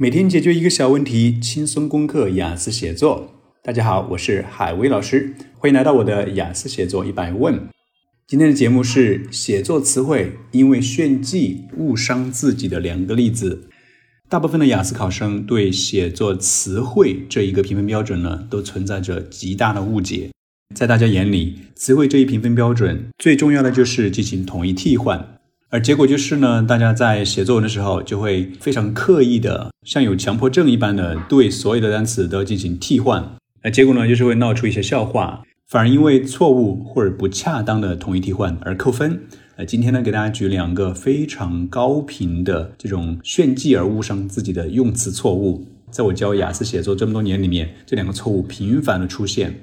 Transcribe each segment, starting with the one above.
每天解决一个小问题，轻松攻克雅思写作。大家好，我是海威老师，欢迎来到我的雅思写作一百问。今天的节目是写作词汇因为炫技误伤自己的两个例子。大部分的雅思考生对写作词汇这一个评分标准呢，都存在着极大的误解。在大家眼里，词汇这一评分标准最重要的就是进行统一替换。而结果就是呢，大家在写作文的时候就会非常刻意的，像有强迫症一般的对所有的单词都进行替换。那结果呢，就是会闹出一些笑话，反而因为错误或者不恰当的统一替换而扣分。呃，今天呢，给大家举两个非常高频的这种炫技而误伤自己的用词错误，在我教雅思写作这么多年里面，这两个错误频繁的出现。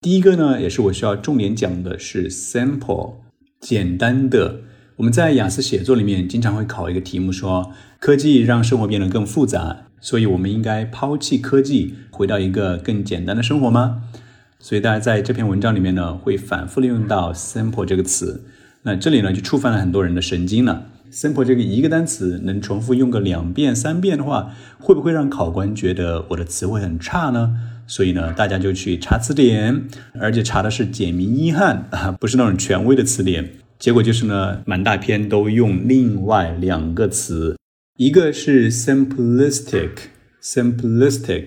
第一个呢，也是我需要重点讲的是 simple，简单的。我们在雅思写作里面经常会考一个题目，说科技让生活变得更复杂，所以我们应该抛弃科技，回到一个更简单的生活吗？所以大家在这篇文章里面呢，会反复利用到 simple 这个词。那这里呢，就触犯了很多人的神经了。simple 这个一个单词能重复用个两遍三遍的话，会不会让考官觉得我的词汇很差呢？所以呢，大家就去查词典，而且查的是简明易汉啊，不是那种权威的词典。结果就是呢，满大篇都用另外两个词，一个是 simplistic，simplistic，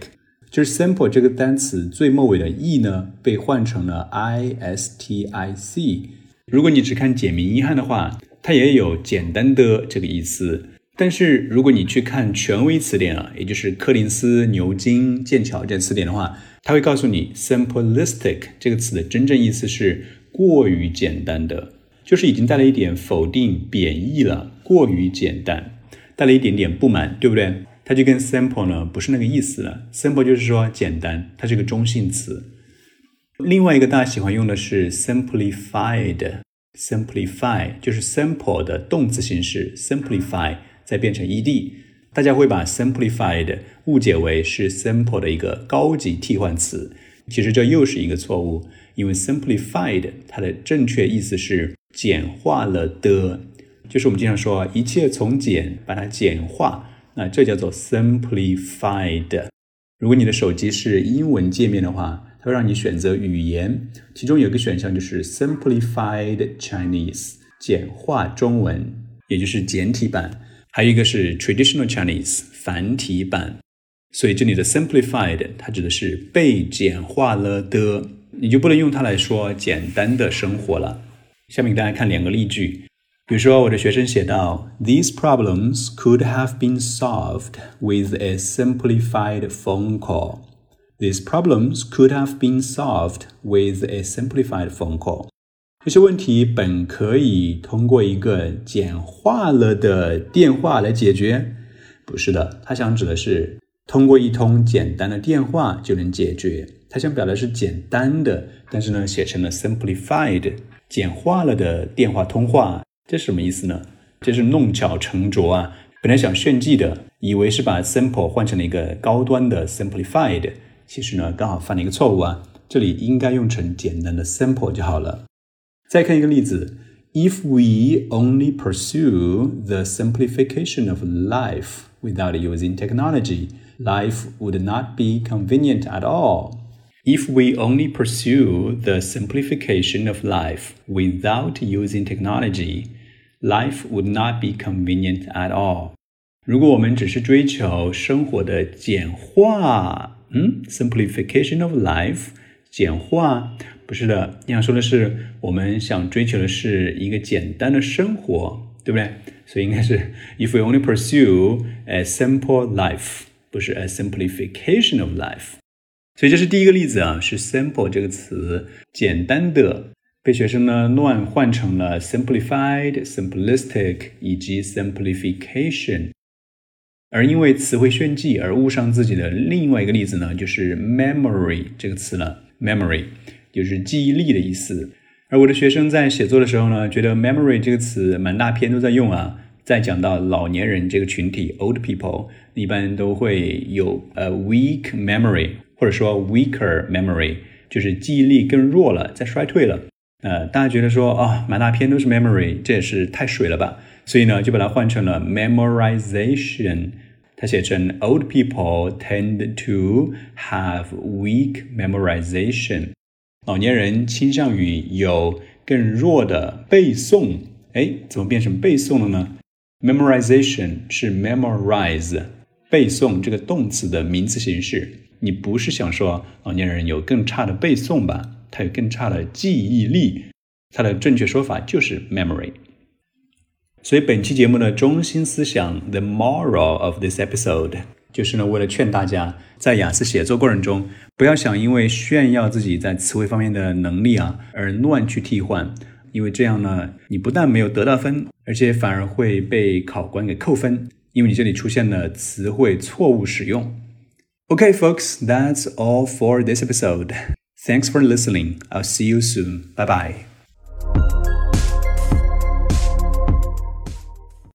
就是 simple 这个单词最末尾的 e 呢被换成了 i s t i c。如果你只看简明易汉的话，它也有简单的这个意思。但是如果你去看权威词典啊，也就是柯林斯、牛津、剑桥这词典的话，它会告诉你 simplistic 这个词的真正意思是过于简单的。就是已经带了一点否定、贬义了，过于简单，带了一点点不满，对不对？它就跟 simple 呢不是那个意思了。simple 就是说简单，它是个中性词。另外一个大家喜欢用的是 simplified，simplify 就是 simple 的动词形式，simplify 再变成 ed，大家会把 simplified 误解为是 simple 的一个高级替换词，其实这又是一个错误，因为 simplified 它的正确意思是。简化了的，就是我们经常说一切从简把它简化，那这叫做 simplified。如果你的手机是英文界面的话，它会让你选择语言，其中有一个选项就是 simplified Chinese，简化中文，也就是简体版；还有一个是 traditional Chinese，繁体版。所以这里的 simplified 它指的是被简化了的，你就不能用它来说简单的生活了。下面给大家看两个例句，比如说我的学生写到，These problems could have been solved with a simplified phone call. These problems could have been solved with a simplified phone call. 这些问题本可以通过一个简化了的电话来解决。不是的，他想指的是通过一通简单的电话就能解决。他想表达是简单的，但是呢，写成了 simplified。简化了的电话通话，这是什么意思呢？这是弄巧成拙啊！本来想炫技的，以为是把 simple 换成了一个高端的 simplified，其实呢，刚好犯了一个错误啊！这里应该用成简单的 simple 就好了。再看一个例子：If we only pursue the simplification of life without using technology, life would not be convenient at all. If we only pursue the simplification of life without using technology, life would not be convenient at all. 如果我们只是追求生活的简化，嗯，simplification of life，简化不是的，你想说的是我们想追求的是一个简单的生活，对不对？所以应该是 if we only pursue a simple life， 不是 a simplification of life。所以这是第一个例子啊，是 simple 这个词，简单的被学生呢乱换成了 simplified、simplistic 以及 simplification。而因为词汇炫技而误伤自己的另外一个例子呢，就是 memory 这个词了。memory 就是记忆力的意思。而我的学生在写作的时候呢，觉得 memory 这个词满大篇都在用啊，再讲到老年人这个群体 old people，一般都会有呃 weak memory。或者说 weaker memory，就是记忆力更弱了，在衰退了。呃，大家觉得说啊，满大片都是 memory，这也是太水了吧？所以呢，就把它换成了 memorization，它写成 Old people tend to have weak memorization。老年人倾向于有更弱的背诵。哎，怎么变成背诵了呢？Memorization 是 memorize 背诵这个动词的名词形式。你不是想说老年人有更差的背诵吧？他有更差的记忆力。它的正确说法就是 memory。所以本期节目的中心思想，the moral of this episode，就是呢，为了劝大家在雅思写作过程中，不要想因为炫耀自己在词汇方面的能力啊，而乱去替换，因为这样呢，你不但没有得到分，而且反而会被考官给扣分，因为你这里出现了词汇错误使用。Okay, folks, that's all for this episode. Thanks for listening. I'll see you soon. Bye bye.